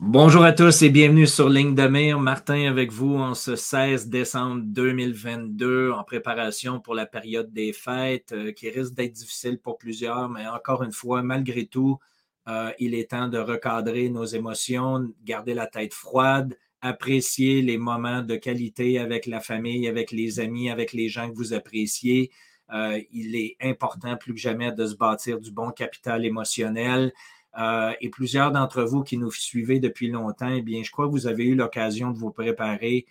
Bonjour à tous et bienvenue sur Ligne de mire. Martin avec vous en ce 16 décembre 2022 en préparation pour la période des fêtes euh, qui risque d'être difficile pour plusieurs, mais encore une fois, malgré tout, euh, il est temps de recadrer nos émotions, garder la tête froide, apprécier les moments de qualité avec la famille, avec les amis, avec les gens que vous appréciez. Euh, il est important plus que jamais de se bâtir du bon capital émotionnel. Euh, et plusieurs d'entre vous qui nous suivez depuis longtemps, eh bien, je crois que vous avez eu l'occasion de vous préparer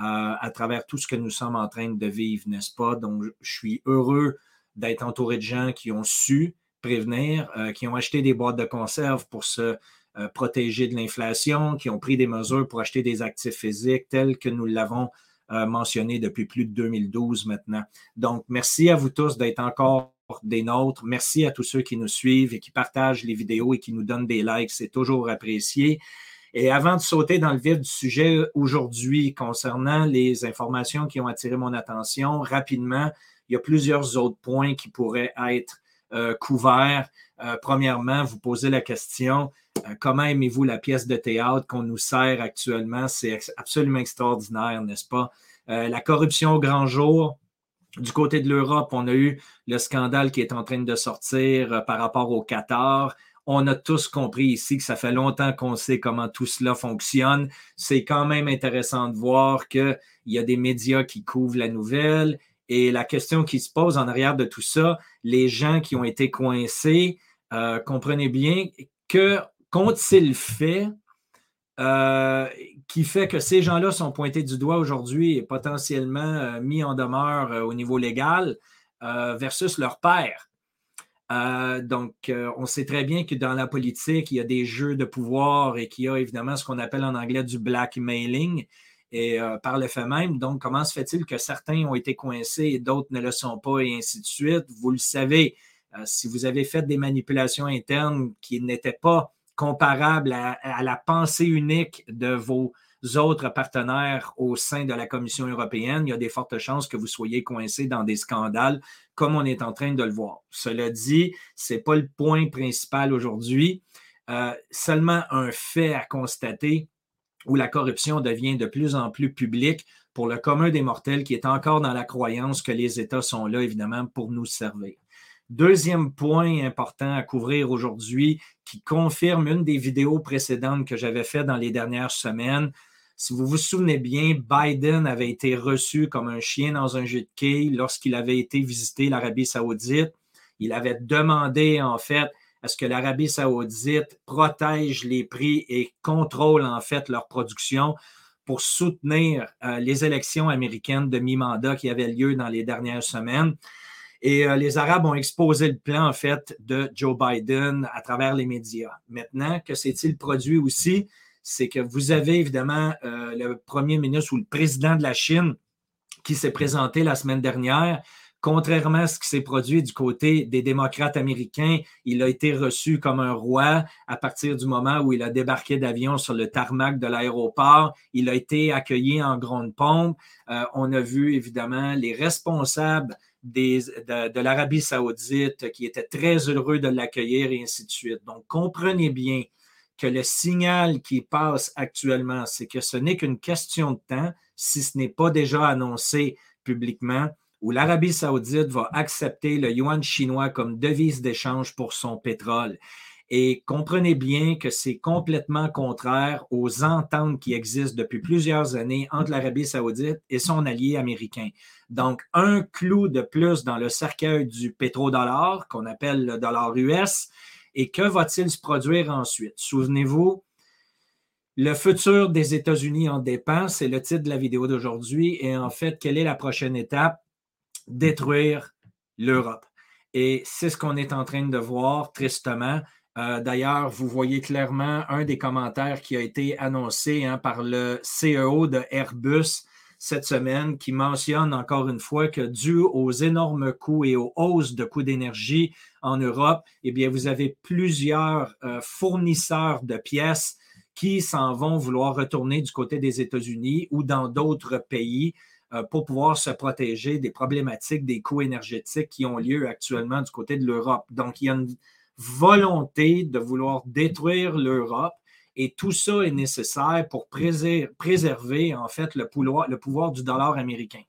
euh, à travers tout ce que nous sommes en train de vivre, n'est-ce pas? Donc, je suis heureux d'être entouré de gens qui ont su prévenir, euh, qui ont acheté des boîtes de conserve pour se protéger de l'inflation, qui ont pris des mesures pour acheter des actifs physiques tels que nous l'avons mentionné depuis plus de 2012 maintenant. Donc, merci à vous tous d'être encore des nôtres. Merci à tous ceux qui nous suivent et qui partagent les vidéos et qui nous donnent des likes. C'est toujours apprécié. Et avant de sauter dans le vif du sujet aujourd'hui concernant les informations qui ont attiré mon attention, rapidement, il y a plusieurs autres points qui pourraient être euh, couverts. Euh, premièrement, vous posez la question, euh, comment aimez-vous la pièce de théâtre qu'on nous sert actuellement? C'est absolument extraordinaire, n'est-ce pas? la corruption au grand jour, du côté de l'Europe, on a eu le scandale qui est en train de sortir euh, par rapport au Qatar. On a tous compris ici que ça fait longtemps qu'on sait comment tout cela fonctionne. C'est quand même intéressant de voir qu'il y a des médias qui couvrent la nouvelle. Et la question qui se pose en arrière de tout ça, les gens qui ont été coincés, euh, comprenez bien que qu'ont-ils fait euh, qui fait que ces gens-là sont pointés du doigt aujourd'hui et potentiellement euh, mis en demeure euh, au niveau légal versus leur père. donc, on sait très bien que dans la politique, il y a des jeux de pouvoir et qu'il y a évidemment ce qu'on appelle en anglais du blackmailing. Et par le fait même, donc, comment se fait-il que certains ont été coincés et d'autres ne le sont pas et ainsi de suite? Vous le savez, si vous avez fait des manipulations internes qui n'étaient pas comparable à, la pensée unique de vos autres partenaires au sein de la Commission européenne, il y a des fortes chances que vous soyez coincé dans des scandales comme on est en train de le voir. Cela dit, ce n'est pas le point principal aujourd'hui. Euh, seulement un fait à constater où la corruption devient de plus en plus publique pour le commun des mortels qui est encore dans la croyance que les États sont là, évidemment, pour nous servir. Deuxième point important à couvrir aujourd'hui qui confirme une des vidéos précédentes que j'avais faites dans les dernières semaines. Si vous vous souvenez bien, Biden avait été reçu comme un chien dans un jeu de quilles lorsqu'il avait été visiter l'Arabie saoudite. Il avait demandé en fait à ce que l'Arabie saoudite protège les prix et contrôle en fait leur production pour soutenir euh, les élections américaines de mi-mandat qui avaient lieu dans les dernières semaines. Et euh, les Arabes ont exposé le plan, en fait, de Joe Biden à travers les médias. Maintenant, que s'est-il produit aussi? C'est que vous avez évidemment euh, le premier ministre ou le président de la Chine qui s'est présenté la semaine dernière. Contrairement à ce qui s'est produit du côté des démocrates américains, il a été reçu comme un roi à partir du moment où il a débarqué d'avion sur le tarmac de l'aéroport. Il a été accueilli en grande pompe. Euh, on a vu évidemment les responsables de, l'Arabie saoudite qui était très heureux de l'accueillir et ainsi de suite. Donc, comprenez bien que le signal qui passe actuellement, c'est que ce n'est qu'une question de temps, si ce n'est pas déjà annoncé publiquement, où l'Arabie saoudite va accepter le yuan chinois comme devise d'échange pour son pétrole. Et comprenez bien que c'est complètement contraire aux ententes qui existent depuis plusieurs années entre l'Arabie saoudite et son allié américain. Donc, un clou de plus dans le cercueil du pétrodollar, qu'on appelle le dollar US. Et que va-t-il se produire ensuite? Souvenez-vous, le futur des États-Unis en dépend, c'est le titre de la vidéo d'aujourd'hui. Et en fait, quelle est la prochaine étape? Détruire l'Europe. Et c'est ce qu'on est en train de voir, tristement. Euh, d'ailleurs, vous voyez clairement un des commentaires qui a été annoncé hein, par le CEO de Airbus cette semaine qui mentionne encore une fois que dû aux énormes coûts et aux hausses de coûts d'énergie en Europe, eh bien, vous avez plusieurs euh, fournisseurs de pièces qui s'en vont vouloir retourner du côté des États-Unis ou dans d'autres pays euh, pour pouvoir se protéger des problématiques des coûts énergétiques qui ont lieu actuellement du côté de l'Europe. Donc, il y a une volonté de vouloir détruire l'Europe Et tout ça est nécessaire pour préserver, en fait le pouvoir, le pouvoir du dollar américain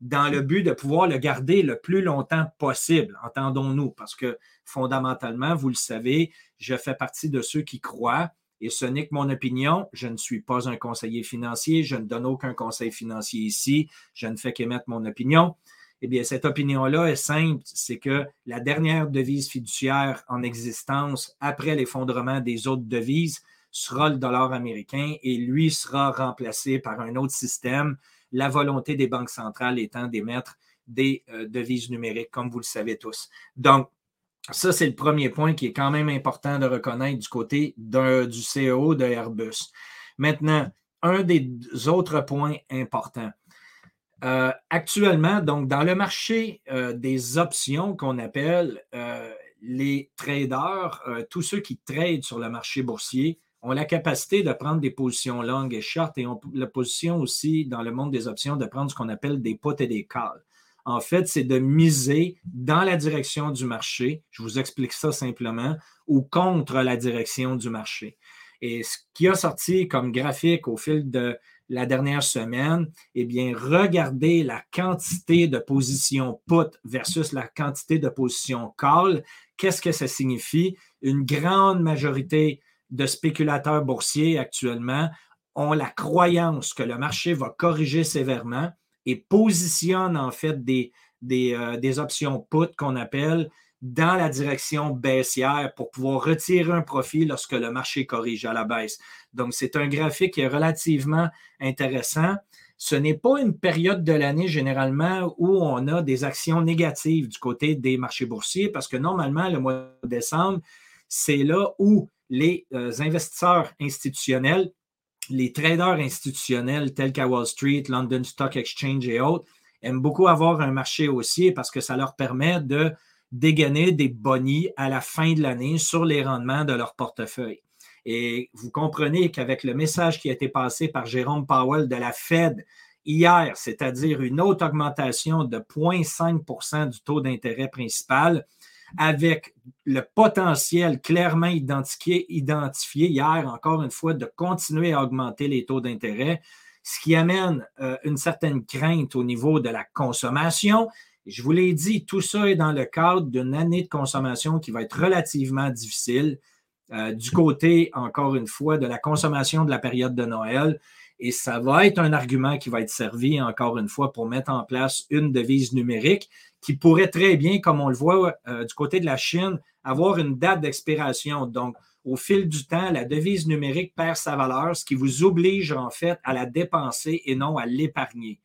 dans le but de pouvoir le garder le plus longtemps possible, entendons-nous, parce que fondamentalement, vous le savez, je fais partie de ceux qui croient, et ce n'est que mon opinion, je ne suis pas un conseiller financier, je ne donne aucun conseil financier ici, je ne fais qu'émettre mon opinion. Eh bien, cette opinion-là est simple, c'est que la dernière devise fiduciaire en existence après l'effondrement des autres devises sera le dollar américain et lui sera remplacé par un autre système, la volonté des banques centrales étant d'émettre des euh, devises numériques, comme vous le savez tous. Donc, ça, c'est le premier point qui est quand même important de reconnaître du côté du CEO de Airbus. Maintenant, un des autres points importants. Euh, actuellement, donc, dans le marché euh, des options qu'on appelle les traders, tous ceux qui tradent sur le marché boursier, ont la capacité de prendre des positions longues et short et ont la position aussi dans le monde des options de prendre ce qu'on appelle des puts et des calls. En fait, c'est de miser dans la direction du marché, je vous explique ça simplement, ou contre la direction du marché. Et ce qui a sorti comme graphique au fil de la dernière semaine, eh bien, regardez la quantité de positions put versus la quantité de positions call. Qu'est-ce que ça signifie? Une grande majorité de spéculateurs boursiers actuellement ont la croyance que le marché va corriger sévèrement et positionnent en fait euh, des options put qu'on appelle dans la direction baissière pour pouvoir retirer un profit lorsque le marché corrige à la baisse. Donc, c'est un graphique qui est relativement intéressant. Ce n'est pas une période de l'année généralement où on a des actions négatives du côté des marchés boursiers parce que normalement, le mois de décembre, c'est là où les euh, investisseurs institutionnels, les traders institutionnels tels qu'à Wall Street, London Stock Exchange et autres, aiment beaucoup avoir un marché haussier parce que ça leur permet de dégainer des bonnies à la fin de l'année sur les rendements de leur portefeuille. Et vous comprenez qu'avec le message qui a été passé par Jérôme Powell de la Fed hier, c'est-à-dire une autre augmentation de 0,5% du taux d'intérêt principal, avec le potentiel clairement identifié, hier, encore une fois, de continuer à augmenter les taux d'intérêt, ce qui amène euh, une certaine crainte au niveau de la consommation, je vous l'ai dit, tout ça est dans le cadre d'une année de consommation qui va être relativement difficile. Euh, du côté, encore une fois, de la consommation de la période de Noël. Et ça va être un argument qui va être servi, encore une fois, pour mettre en place une devise numérique qui pourrait très bien, comme on le voit euh, du côté de la Chine, avoir une date d'expiration. Donc, au fil du temps, la devise numérique perd sa valeur, ce qui vous oblige en fait à la dépenser et non à l'épargner.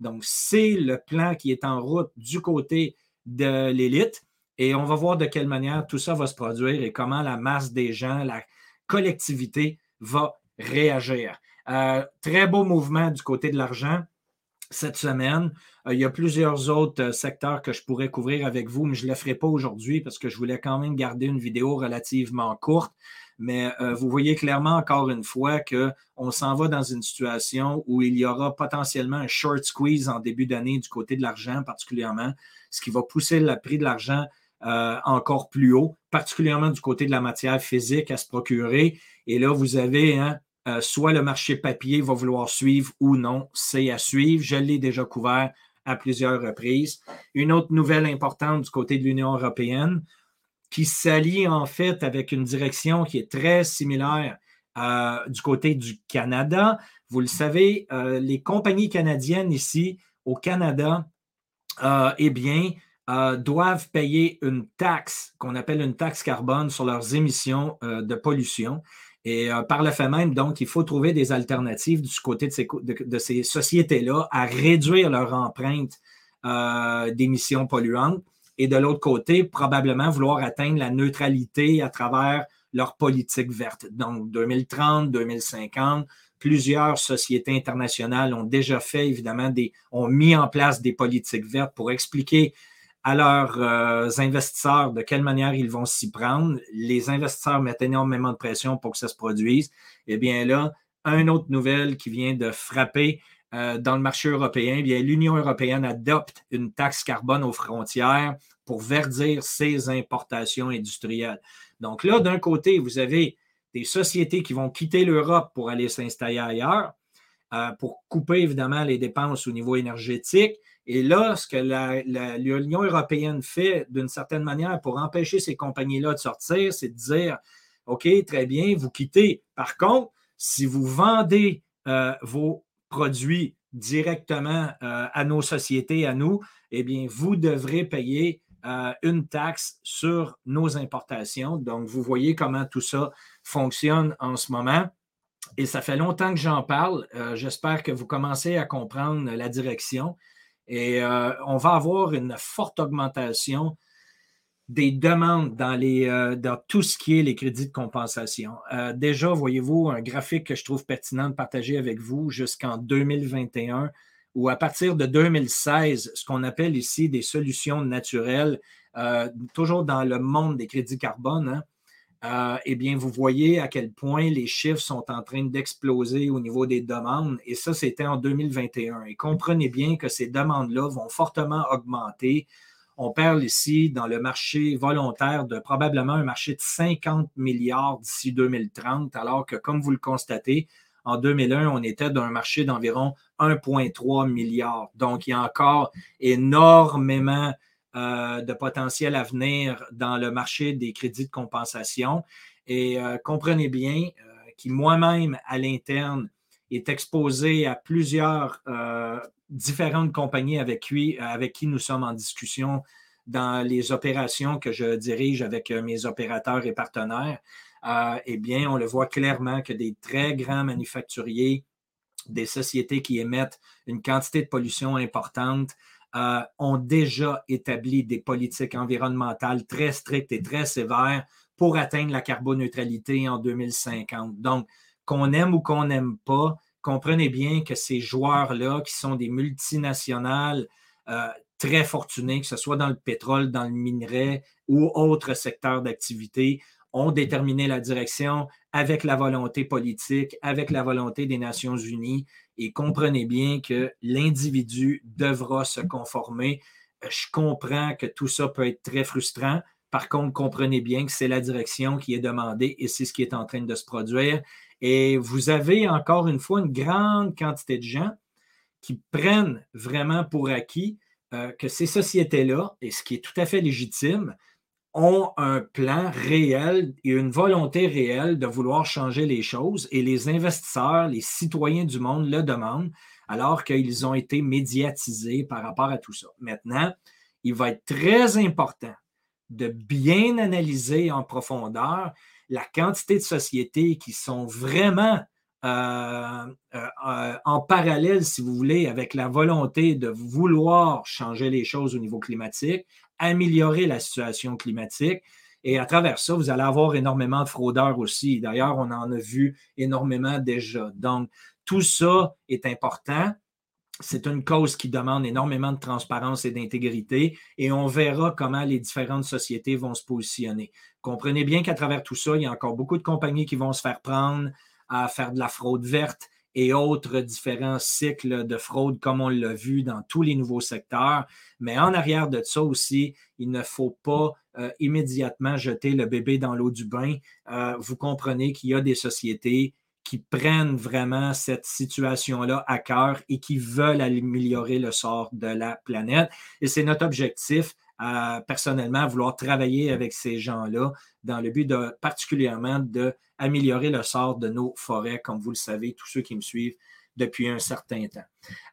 Donc, c'est le plan qui est en route du côté de l'élite. Et on va voir de quelle manière tout ça va se produire et comment la masse des gens, la collectivité va réagir. Euh, très beau mouvement du côté de l'argent cette semaine. Euh, il y a plusieurs autres euh, secteurs que je pourrais couvrir avec vous, mais je ne le ferai pas aujourd'hui parce que je voulais quand même garder une vidéo relativement courte. Mais euh, vous voyez clairement encore une fois qu'on s'en va dans une situation où il y aura potentiellement un short squeeze en début d'année du côté de l'argent particulièrement, ce qui va pousser le prix de l'argent encore plus haut, particulièrement du côté de la matière physique à se procurer. Et là, vous avez hein, euh, soit le marché papier va vouloir suivre ou non, c'est à suivre. Je l'ai déjà couvert à plusieurs reprises. Une autre nouvelle importante du côté de l'Union européenne, qui s'allie en fait avec une direction qui est très similaire euh, du côté du Canada. Vous le savez, euh, les compagnies canadiennes ici au Canada, eh bien, doivent payer une taxe qu'on appelle une taxe carbone sur leurs émissions de pollution. Et par le fait même, donc, il faut trouver des alternatives du côté de ces, sociétés-là à réduire leur empreinte d'émissions polluantes et de l'autre côté, probablement vouloir atteindre la neutralité à travers leur politique verte. Donc, 2030, 2050, plusieurs sociétés internationales ont déjà fait, évidemment, des, ont mis en place des politiques vertes pour expliquer à leurs euh, investisseurs de quelle manière ils vont s'y prendre. Les investisseurs mettent énormément de pression pour que ça se produise. Eh bien là, une autre nouvelle qui vient de frapper euh, dans le marché européen, eh bien l'Union européenne adopte une taxe carbone aux frontières pour verdir ses importations industrielles. Donc là, d'un côté, vous avez des sociétés qui vont quitter l'Europe pour aller s'installer ailleurs, euh, pour couper évidemment les dépenses au niveau énergétique. Et là, ce que l'Union européenne fait d'une certaine manière pour empêcher ces compagnies-là de sortir, c'est de dire, OK, très bien, vous quittez. Par contre, si vous vendez euh, vos produits directement euh, à nos sociétés, à nous, eh bien, vous devrez payer une taxe sur nos importations. Donc, vous voyez comment tout ça fonctionne en ce moment. Et ça fait longtemps que j'en parle. Euh, j'espère que vous commencez à comprendre la direction. Et euh, on va avoir une forte augmentation des demandes dans, les, euh, dans tout ce qui est les crédits de compensation. déjà, voyez-vous, un graphique que je trouve pertinent de partager avec vous jusqu'en 2021, où à partir de 2016, ce qu'on appelle ici des solutions naturelles, toujours dans le monde des crédits carbone, hein, euh, eh bien, vous voyez à quel point les chiffres sont en train d'exploser au niveau des demandes. Et ça, c'était en 2021. Et comprenez bien que ces demandes-là vont fortement augmenter. On parle ici dans le marché volontaire de probablement un marché de 50 milliards d'ici 2030, alors que, comme vous le constatez, en 2001, on était d'un marché d'environ 1,3 milliard. Donc, il y a encore énormément de potentiel à venir dans le marché des crédits de compensation. Et euh, comprenez bien euh, qu'il moi-même, à l'interne, est exposé à plusieurs différentes compagnies avec qui nous sommes en discussion dans les opérations que je dirige avec mes opérateurs et partenaires. eh bien, on le voit clairement que des très grands manufacturiers, des sociétés qui émettent une quantité de pollution importante, euh, ont déjà établi des politiques environnementales très strictes et très sévères pour atteindre la carboneutralité en 2050. Donc, qu'on aime ou qu'on n'aime pas, comprenez bien que ces joueurs-là, qui sont des multinationales euh, très fortunés, que ce soit dans le pétrole, dans le minerai ou autres secteurs d'activité, ont déterminé la direction avec la volonté politique, avec la volonté des Nations Unies et comprenez bien que l'individu devra se conformer. Euh, je comprends que tout ça peut être très frustrant. Par contre, comprenez bien que c'est la direction qui est demandée et c'est ce qui est en train de se produire. Et vous avez encore une fois une grande quantité de gens qui prennent vraiment pour acquis euh, que ces sociétés-là, et ce qui est tout à fait légitime, ont un plan réel et une volonté réelle de vouloir changer les choses et les investisseurs, les citoyens du monde le demandent alors qu'ils ont été médiatisés par rapport à tout ça. Maintenant, il va être très important de bien analyser en profondeur la quantité de sociétés qui sont vraiment euh, euh, euh, en parallèle, si vous voulez, avec la volonté de vouloir changer les choses au niveau climatique, améliorer la situation climatique. Et à travers ça, vous allez avoir énormément de fraudeurs aussi. D'ailleurs, on en a vu énormément déjà. Donc, tout ça est important. C'est une cause qui demande énormément de transparence et d'intégrité et on verra comment les différentes sociétés vont se positionner. Comprenez bien qu'à travers tout ça, il y a encore beaucoup de compagnies qui vont se faire prendre à faire de la fraude verte et autres différents cycles de fraude comme on l'a vu dans tous les nouveaux secteurs. Mais en arrière de ça aussi, il ne faut pas euh, immédiatement jeter le bébé dans l'eau du bain. Euh, vous comprenez qu'il y a des sociétés qui prennent vraiment cette situation-là à cœur et qui veulent améliorer le sort de la planète. Et c'est notre objectif à personnellement vouloir travailler avec ces gens-là dans le but de particulièrement d'améliorer le sort de nos forêts, comme vous le savez, tous ceux qui me suivent depuis un certain temps.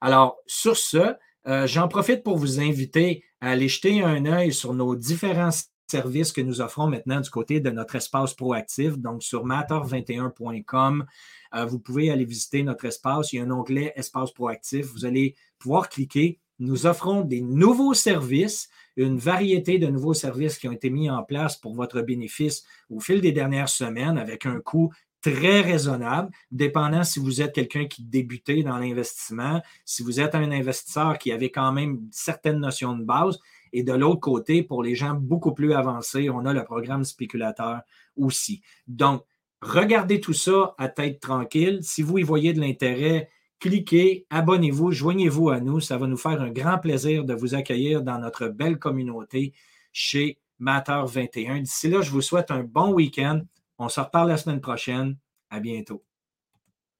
Alors, sur ce, euh, j'en profite pour vous inviter à aller jeter un œil sur nos différents services que nous offrons maintenant du côté de notre espace proactif. Donc, sur matter21.com, euh, vous pouvez aller visiter notre espace. Il y a un onglet Espace proactif. Vous allez pouvoir cliquer. Nous offrons des nouveaux services une variété de nouveaux services qui ont été mis en place pour votre bénéfice au fil des dernières semaines avec un coût très raisonnable, dépendant si vous êtes quelqu'un qui débutait dans l'investissement, si vous êtes un investisseur qui avait quand même certaines notions de base. Et de l'autre côté, pour les gens beaucoup plus avancés, on a le programme spéculateur aussi. Donc, regardez tout ça à tête tranquille. Si vous y voyez de l'intérêt, cliquez, abonnez-vous, joignez-vous à nous. Ça va nous faire un grand plaisir de vous accueillir dans notre belle communauté chez Matter 21. D'ici là, je vous souhaite un bon week-end. On se reparle la semaine prochaine. À bientôt.